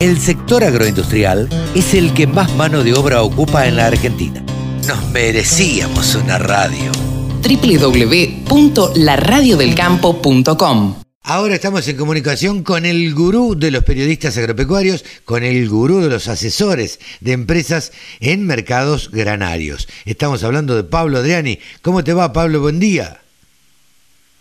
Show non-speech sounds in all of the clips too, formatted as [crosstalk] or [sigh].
El sector agroindustrial es el que más mano de obra ocupa en la Argentina. Nos merecíamos una radio. www.laradiodelcampo.com Ahora estamos en comunicación con el gurú de los periodistas agropecuarios, con el gurú de los asesores de empresas en mercados granarios. Estamos hablando de Pablo Adriani. ¿Cómo te va, Pablo? Buen día.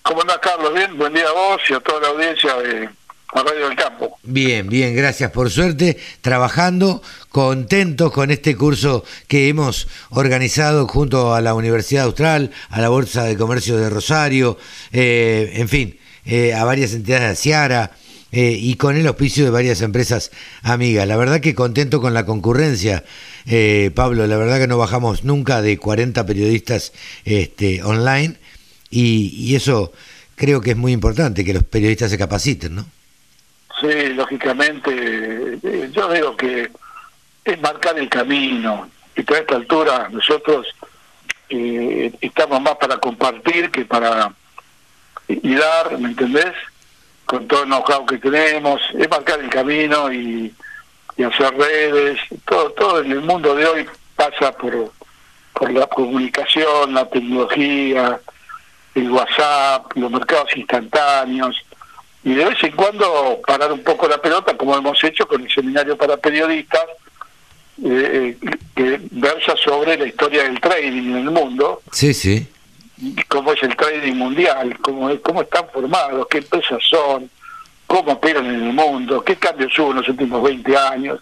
¿Cómo andás, Carlos? Bien, buen día a vos y a toda la audiencia de la Radio del Campo. Bien, bien, gracias por suerte, trabajando, contentos con este curso que hemos organizado junto a la Universidad Austral, a la Bolsa de Comercio de Rosario, eh, en fin, eh, a varias entidades de Ciara. Eh, y con el auspicio de varias empresas amigas. La verdad que contento con la concurrencia, Pablo, la verdad que no bajamos nunca de 40 periodistas este, online y eso creo que es muy importante, que los periodistas se capaciten, ¿no? Sí, lógicamente, eh, yo digo que es marcar el camino. Y a esta altura nosotros eh, estamos más para compartir que para y dar, ¿me entendés? Con todo el know-how que tenemos, es marcar el camino y, y hacer redes. Todo, todo en el mundo de hoy pasa por, por la comunicación, la tecnología, el WhatsApp, los mercados instantáneos y de vez en cuando parar un poco la pelota, como hemos hecho con el seminario para periodistas, eh, que versa sobre la historia del trading en el mundo. Sí, sí. Cómo es el trading mundial, cómo, cómo están formados, qué empresas son, cómo operan en el mundo, qué cambios hubo en los últimos 20 años.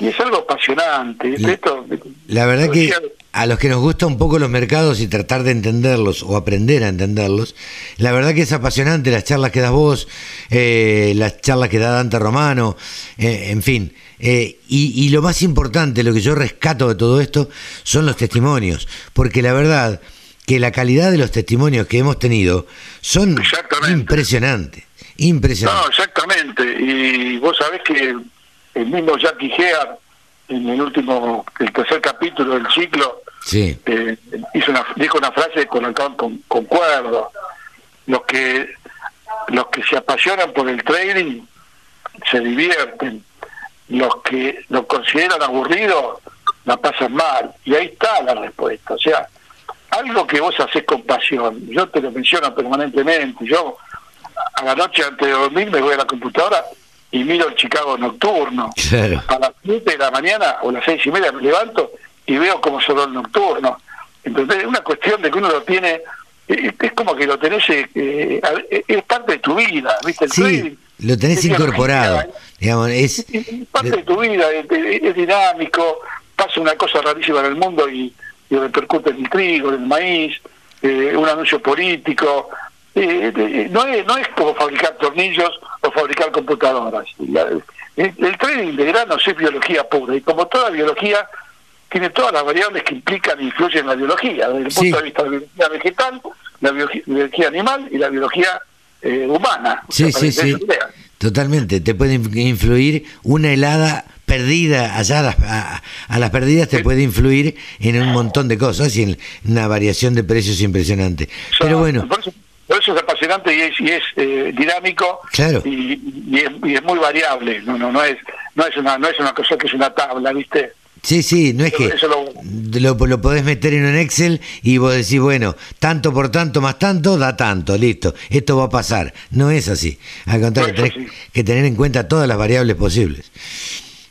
Y es algo apasionante. La, Esto, la verdad que a los que nos gusta un poco los mercados y tratar de entenderlos o aprender a entenderlos, la verdad que es apasionante las charlas que das vos, eh, las charlas que da Dante Romano, eh, en fin. Eh, y, y, lo más importante, lo que yo rescato de todo esto, son los testimonios, porque la verdad que la calidad de los testimonios que hemos tenido son impresionantes, impresionantes. No, exactamente. Y vos sabés que el mismo Jackie Gear, en el último, el tercer capítulo del ciclo, sí. eh, hizo una, dijo una frase con la que con, concuerdo. Los que, los que se apasionan por el trading se divierten. Los que lo consideran aburrido la pasan mal. Y ahí está la respuesta. O sea, algo que vos haces con pasión. Yo te lo menciono permanentemente. Yo a la noche antes de dormir me voy a la computadora y miro el Chicago nocturno. Claro. A las 7 de la mañana o las seis y media me levanto y veo cómo sonó el nocturno. Entonces es una cuestión de que uno lo tiene, es como que lo tenés, eh, es parte de tu vida, ¿viste? El sí, trading, lo tenés incorporado. digamos, es, es, parte de tu vida, es, es, dinámico, pasa una cosa rarísima en el mundo y, y repercute en el trigo, en el maíz, eh, un anuncio político. Eh, no, es, no es como fabricar tornillos o fabricar computadoras. La, el, el, trading de granos es biología pura y como toda biología tiene todas las variables que implican e influyen en la biología, desde el Sí. punto de vista de la biología vegetal, la biología, animal y la biología eh, humana. O Sí, sea, sí, sí. Totalmente. Te puede inf- influir una helada perdida, allá a las, a, a las perdidas te puede influir en un montón de cosas y en una variación de precios impresionante. O sea, Pero bueno, Por eso, por eso es apasionante y es, y es eh, dinámico Claro. y, y es, y es muy variable. No, no, no es, no es una, no es una cosa que es una tabla, ¿viste? sí, sí, no es que lo- lo, podés meter en un Excel y vos decís, bueno, tanto por tanto más tanto da tanto, listo, esto va a pasar. No es así. Al contrario, No tenés que tener en cuenta todas las variables posibles.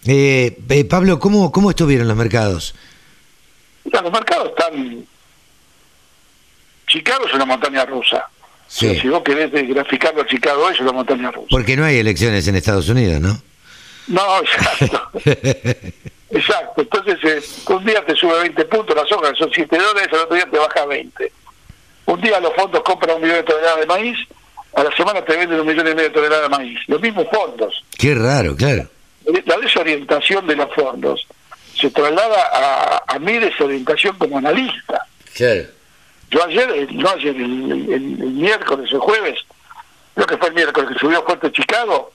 Eh, eh, Pablo, ¿cómo, ¿cómo estuvieron los mercados? Los mercados están. Chicago es una montaña rusa. Sí. Si vos querés graficarlo a Chicago, es una montaña rusa. Porque no hay elecciones en Estados Unidos, ¿no? No, [laughs] exacto. [laughs] exacto. Entonces, eh, un día te sube 20 puntos, las hojas son 7 dólares, al otro día te baja 20. Un día los fondos compran un millón de toneladas de maíz, a la semana te venden un millón y medio de toneladas de maíz. Los mismos fondos. Qué raro, claro. La desorientación de los fondos se traslada a, a mi desorientación como analista. Claro. Yo ayer, eh, no ayer, el, el- el miércoles o jueves, creo que fue el miércoles que subió fuerte Chicago,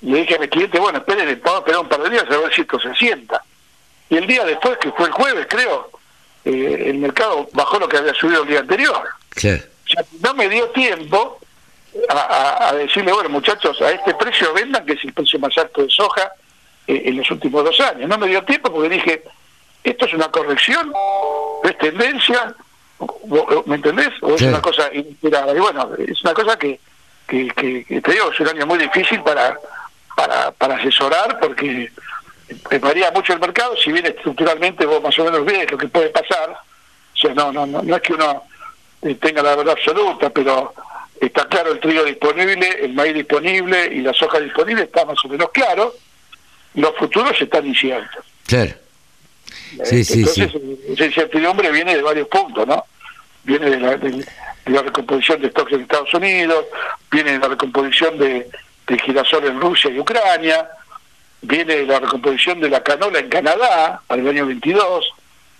le dije a mi cliente, bueno, esperen, vamos a esperar un par de días a ver si esto se sienta. Y el día después, que fue el jueves, creo, eh, el mercado bajó lo que había subido el día anterior. O sea, no me dio tiempo a, decirle, bueno, muchachos, a este precio vendan, que es el precio más alto de soja eh, en los últimos dos años. No me dio tiempo porque dije, esto es una corrección, es tendencia, ¿me entendés? O es una cosa inesperada. Y bueno, es una cosa que, que, que, te digo, es un año muy difícil para, para, para asesorar porque varía mucho el mercado, si bien estructuralmente vos más o menos ves lo que puede pasar, o sea, no, no, no, no es que uno eh, tenga la verdad absoluta, pero está claro el trigo disponible, el maíz disponible y la soja disponible está más o menos claro, los futuros están inciertos. Claro. Sí, sí, Entonces, esa incertidumbre viene de varios puntos, ¿no? Viene de la, de, la recomposición de stocks en Estados Unidos, viene de la recomposición de, de girasol en Rusia y Ucrania, viene de la recomposición de la canola en Canadá para el año 22,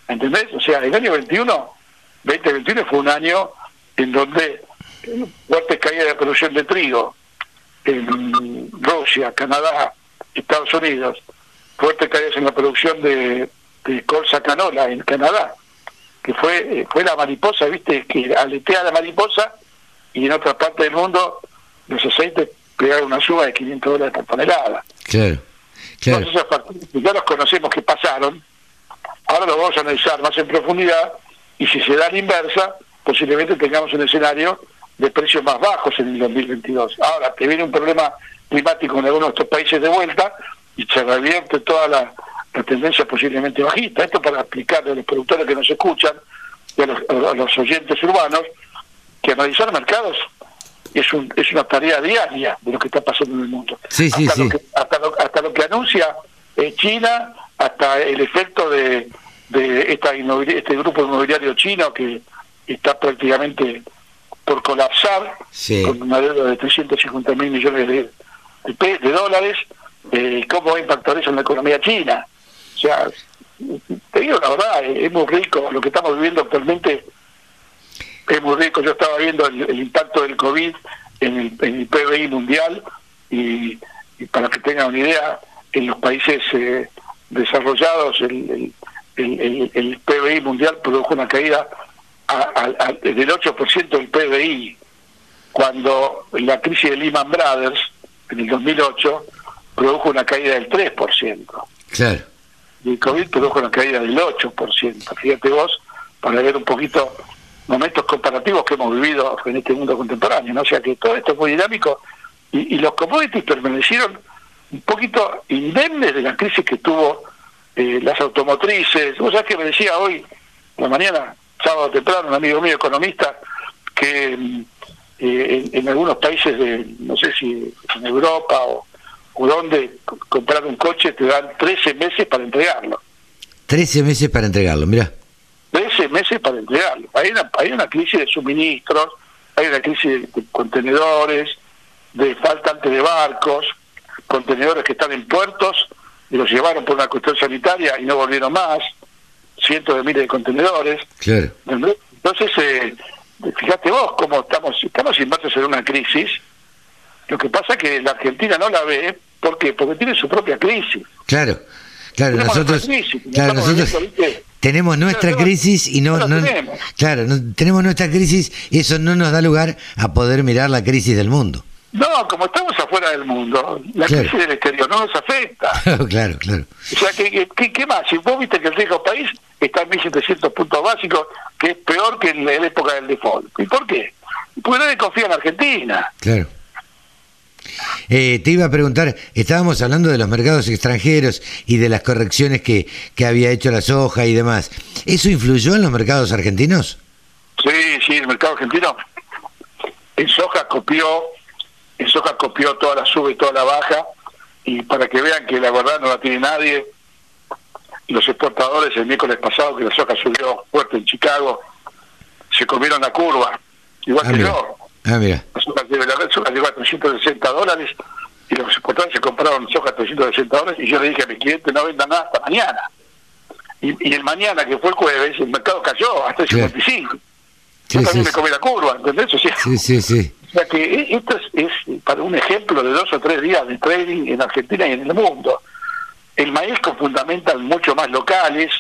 ¿entendés? O sea, el año 21, 2021 fue un año en donde fuertes caídas de producción de trigo en Rusia, Canadá, Estados Unidos, fuertes caídas en la producción de, colza canola en Canadá, que fue fue la mariposa, viste, que aletea la mariposa y en otra parte del mundo los aceites pegaron una suba de 500 dólares por tonelada. Claro. claro. Entonces, ya los conocemos que pasaron, ahora los vamos a analizar más en profundidad y si se da la inversa, posiblemente tengamos un escenario de precios más bajos en el 2022. Ahora, que viene un problema climático en algunos de estos países de vuelta y se revierte toda la, tendencia posiblemente bajista. Esto para explicarle a los productores que nos escuchan y a los, oyentes urbanos que analizar mercados es, un, es una tarea diaria de lo que está pasando en el mundo. Sí, sí, hasta, Lo que, hasta, lo, que anuncia eh, China, hasta el efecto de, de esta este grupo inmobiliario chino que está prácticamente por colapsar con una deuda de 350 mil millones de, de, dólares, eh, ¿cómo va a impactar eso en la economía china? O sea, te digo la verdad, eh, es muy rico lo que estamos viviendo actualmente, es muy rico. Yo estaba viendo el, impacto del COVID en el, en el PBI mundial y, para que tengan una idea, en los países eh, desarrollados el, el, el PBI mundial produjo una caída del 8% del PBI, cuando la crisis de Lehman Brothers, en el 2008, produjo una caída del 3%. Claro. El COVID produjo una caída del 8%. Fíjate vos, para ver un poquito momentos comparativos que hemos vivido en este mundo contemporáneo. ¿no? O sea que todo esto es muy dinámico y, los commodities permanecieron un poquito indemnes de la crisis que tuvo eh, las automotrices. Vos sabés que me decía hoy, la mañana, sábado temprano, un amigo mío economista, que eh, en, algunos países de, no sé si en Europa o, o donde comprar un coche te dan 13 meses para entregarlo. 13 meses para entregarlo, mira. 13 meses para entregarlo. Hay una, hay una crisis de suministros, hay una crisis de, contenedores, de faltante de barcos, contenedores que están en puertos y los llevaron por una cuestión sanitaria y no volvieron más cientos de miles de contenedores. Claro. Entonces, eh, fíjate vos cómo estamos, estamos inmersos en una crisis. Lo que pasa es que la Argentina no la ve, ¿por qué? Porque tiene su propia crisis. Claro, claro, nosotros, claro, nosotros tenemos nuestra crisis y no, no, claro, tenemos nuestra crisis y eso no nos da lugar a poder mirar la crisis del mundo. No, como estamos afuera del mundo, la crisis del exterior no nos afecta. [laughs] claro, claro. O sea, ¿qué, qué, más? Si vos viste que el riesgo país está en 1.700 puntos básicos, que es peor que en la época del default. ¿Y por qué? Porque nadie confía en Argentina. Claro. Eh, te iba a preguntar, estábamos hablando de los mercados extranjeros y de las correcciones que, que había hecho la soja y demás. ¿Eso influyó en los mercados argentinos? Sí, sí, el mercado argentino en soja copió en soja copió toda la sube y toda la baja, y para que vean que la verdad no la tiene nadie, los exportadores el miércoles pasado que la soja subió fuerte en Chicago, se comieron la curva, igual ah, que yo. Ah, mira. La soja, llegó a 360 dólares y los exportadores se compraron soja a 360 dólares y yo le dije a mi cliente no venda nada hasta mañana. Y, el mañana, que fue el jueves, el mercado cayó hasta el 55. yo también me comí la curva, ¿entendés? sí, sí, sí. O sea que e-, esto es, para un ejemplo de dos o tres días de trading en Argentina y en el mundo. El maíz con fundamental mucho más locales,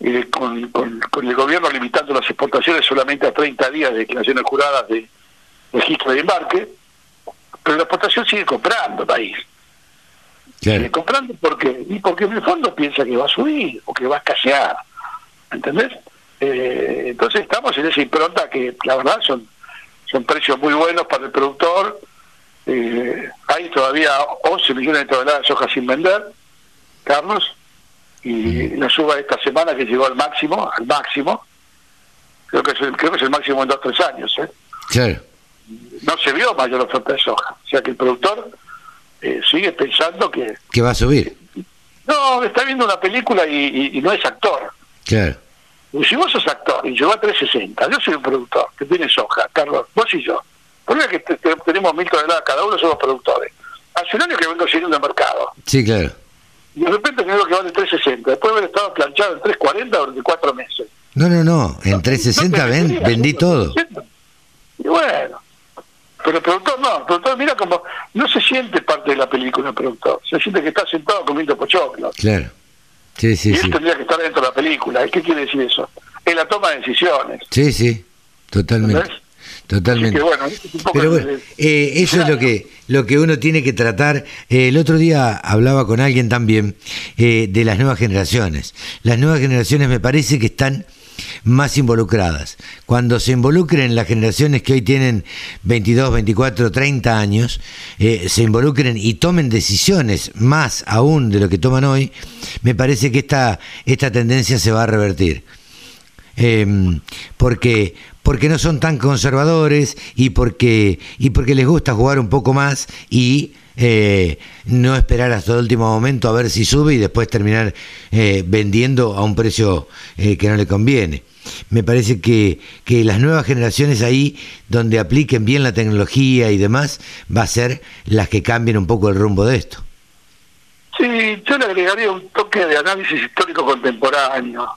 eh, con, con, el gobierno limitando las exportaciones solamente a 30 días de declaraciones juradas de, registro de embarque, pero la exportación sigue comprando país. Sigue comprando porque, y porque en el fondo piensa que va a subir o que va a escasear. ¿Entendés? Eh, entonces estamos en esa impronta que la verdad son, son precios muy buenos para el productor. Eh, hay todavía 11 millones de toneladas de soja sin vender, Carlos, y la suba de esta semana que llegó al máximo, al máximo, creo que es el, creo que es el máximo en dos tres años. ¿eh? No se vio mayor oferta de soja, o sea que el productor eh, sigue pensando que... Que va a subir. No, está viendo una película y, no es actor. Claro. si vos sos actor y llegó a 360, yo soy un productor que tiene soja, Carlos, vos y yo. Por es que tenemos mil toneladas cada uno, somos productores. Hace un año que vengo siguiendo el mercado. Sí, claro. Y de repente tengo que vale 360, después de haber estado planchado en 340 durante cuatro meses. No, no, no, en 360 vendí todo. Y bueno, pero el productor no, el productor mira como, no se siente parte de la película el productor, se siente que está sentado comiendo pochoclos. Claro. Sí, sí, y él tendría que estar dentro de la película. ¿Qué quiere decir eso? Es la toma de decisiones. Sí, sí, totalmente. Totalmente. Pero bueno, eh, eso es lo que, lo que uno tiene que tratar. Eh, el otro día hablaba con alguien también eh, de las nuevas generaciones. Las nuevas generaciones me parece que están más involucradas. Cuando se involucren las generaciones que hoy tienen 22, 24, 30 años, se involucren y tomen decisiones más aún de lo que toman hoy, me parece que esta, esta tendencia se va a revertir. Em, porque porque no son tan conservadores y porque, y porque les gusta jugar un poco más y eh, no esperar hasta el último momento a ver si sube y después terminar eh, vendiendo a un precio eh, que no le conviene. Me parece que, que las nuevas generaciones ahí, donde apliquen bien la tecnología y demás, va a ser las que cambien un poco el rumbo de esto. Sí, yo le agregaría un toque de análisis histórico contemporáneo.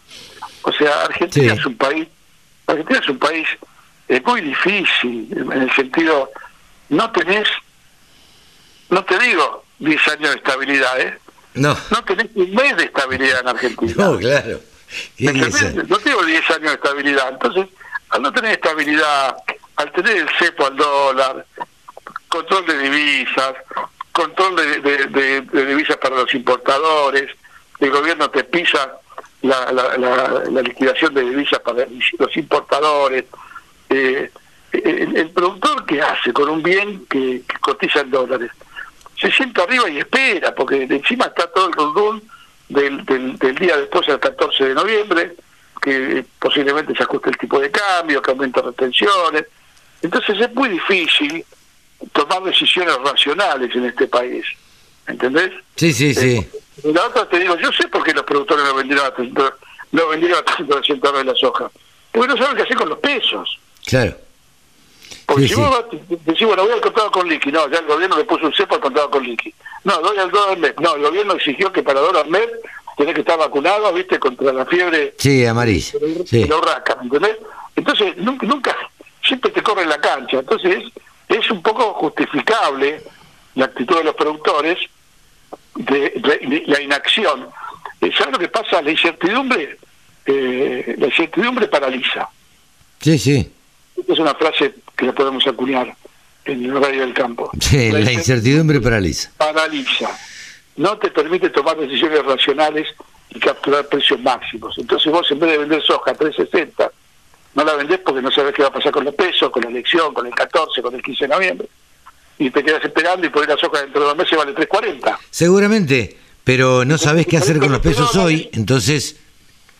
O sea, Argentina es un país Argentina es un país eh, muy difícil, en el sentido, no tenés, no te digo 10 años de estabilidad, ¿eh? No. No tenés un mes de estabilidad en Argentina. No, claro. No tengo 10 años de estabilidad. Entonces, al no tener estabilidad, al tener el cepo al dólar, control de divisas, control de divisas para los importadores, el gobierno te pisa la, la, liquidación de divisas para los importadores. Eh, el, productor que hace con un bien que, cotiza en dólares se sienta arriba y espera, porque encima está todo el rundún del, del, día después del 14 de noviembre, que posiblemente se ajuste el tipo de cambio, que aumente retenciones. Entonces es muy difícil tomar decisiones racionales en este país. ¿Entendés? Sí, sí, sí. Eh, la otra te digo, yo sé por qué los productores no vendieron a 300, no vendieron a 300 dólares la soja. Porque no saben qué hacer con los pesos. Claro. Porque si vos decís, bueno, voy al contado con liqui, no, ya el gobierno le puso un cepo al contado con liqui. No, doy al dólar MED. No, el gobierno exigió que para dólar MED tenés que estar vacunado, ¿viste? Contra la fiebre. Sí, amarillo. Sí. La urraca, ¿entendés? Entonces, nunca, nunca, siempre te corre la cancha. Entonces, es un poco justificable la actitud de los productores de, la inacción. Eh, ¿Sabes lo que pasa? La incertidumbre, eh, la incertidumbre paraliza. Sí, sí. Es una frase que la podemos acuñar en el horario del campo. Sí, la, incertidumbre paraliza. Paraliza. No te permite tomar decisiones racionales y capturar precios máximos. Entonces vos en vez de vender soja a 360, no la vendés porque no sabes qué va a pasar con los pesos, con la elección, con el 14, con el 15 de noviembre y te quedas esperando y por la soja dentro de dos meses vale 3.40. Seguramente, pero no sabes qué hacer con los pesos hoy, entonces,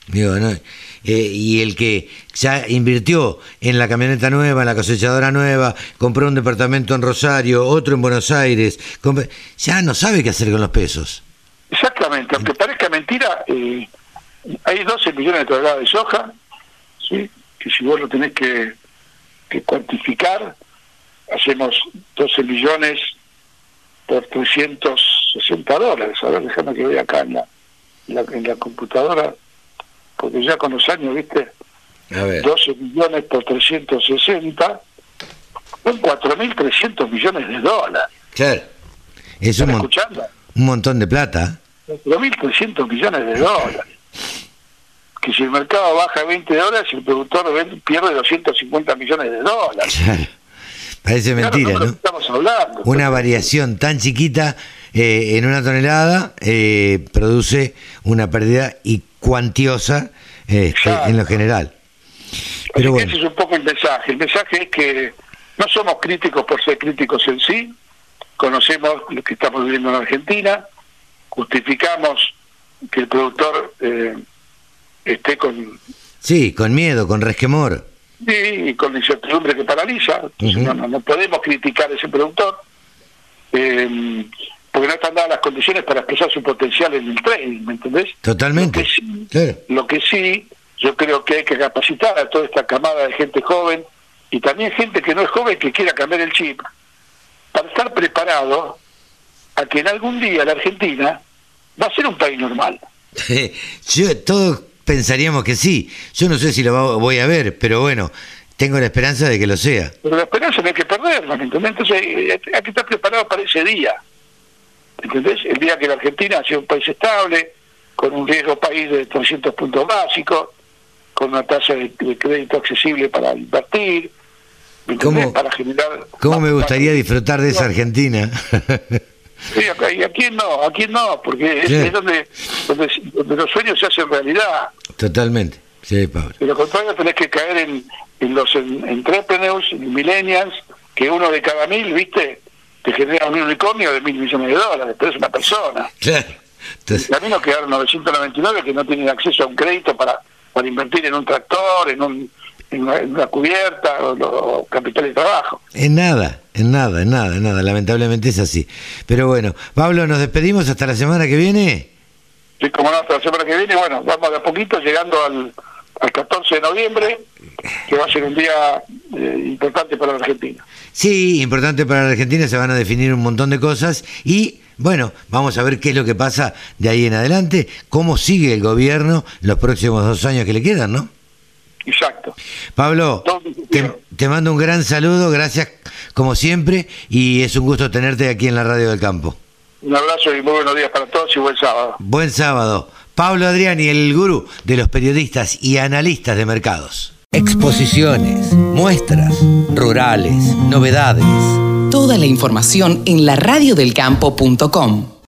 digo, no, eh, y el que ya invirtió en la camioneta nueva, en la cosechadora nueva, compró un departamento en Rosario, otro en Buenos Aires, ya no sabe qué hacer con los pesos. Exactamente, aunque parezca mentira, eh, hay 12 millones de toneladas de soja, ¿sí? que si vos lo tenés que, que cuantificar, hacemos 12 millones por 360 dólares. A ver, déjame que vea acá en la, en la, computadora, porque ya con los años, ¿viste? A ver. 12 millones por 360 son 4.300 millones de dólares. Claro. Es un, escuchando? un montón de plata. 4.300 millones de dólares. Que si el mercado baja 20 dólares, el productor pierde 250 millones de dólares. [laughs] Claro. Parece mentira, ¿no? Estamos hablando. Una variación tan chiquita eh, en una tonelada eh, produce una pérdida y cuantiosa este, en lo general. Pero bueno. ese es un poco el mensaje. El mensaje es que no somos críticos por ser críticos en sí, conocemos lo que estamos viviendo en Argentina, justificamos que el productor eh, esté con... Sí, con miedo, con resquemor. Sí, y con incertidumbre que paraliza. no, podemos criticar a ese productor, eh, porque no están dadas las condiciones para expresar su potencial en el trading, ¿me entendés? Totalmente. Lo que sí, yo creo que hay que capacitar a toda esta camada de gente joven y también gente que no es joven que quiera cambiar el chip, para estar preparado a que en algún día la Argentina va a ser un país normal. [laughs] Yo, todos pensaríamos que sí. Yo no sé si lo voy a ver, pero bueno, tengo la esperanza de que lo sea. Pero la esperanza no hay que perderla, Entonces eh, hay que estar preparado para ese día. ¿Entendés? El día que la Argentina sea un país estable, con un riesgo país de 300 puntos básicos, con una tasa de, crédito accesible para invertir, ¿Cómo, para generar... ¿Cómo me gustaría disfrutar de esa Argentina? Sí, y aquí no, aquí no, porque es, donde, donde, los sueños se hacen realidad. Totalmente, sí, Pablo. De lo contrario tenés que caer en, en los entrepreneurs, en millennials, que uno de cada mil, ¿viste? Te genera un unicornio de mil millones de dólares, pero es una persona. Claro. Entonces... A mí nos quedaron 999 que no tienen acceso a un crédito para, para invertir en un tractor, en un en una, cubierta o, capital de trabajo. En nada, en nada, en nada, en nada. Lamentablemente es así. Pero bueno, Pablo, nos despedimos hasta la semana que viene. Sí, como no, hasta la semana que viene. Bueno, vamos de a poquito llegando al, al 14 de noviembre, que va a ser un día eh, importante para la Argentina. Sí, importante para la Argentina, se van a definir un montón de cosas y bueno, vamos a ver qué es lo que pasa de ahí en adelante, cómo sigue el gobierno los próximos dos años que le quedan, ¿no? Exacto. Pablo, te, mando un gran saludo, gracias como siempre, y es un gusto tenerte aquí en la Radio del Campo. Un abrazo y muy buenos días para todos y buen sábado. Buen sábado. Pablo Adriani, el gurú de los periodistas y analistas de mercados. Exposiciones, muestras, rurales, novedades. Toda la información en laradiodelcampo.com.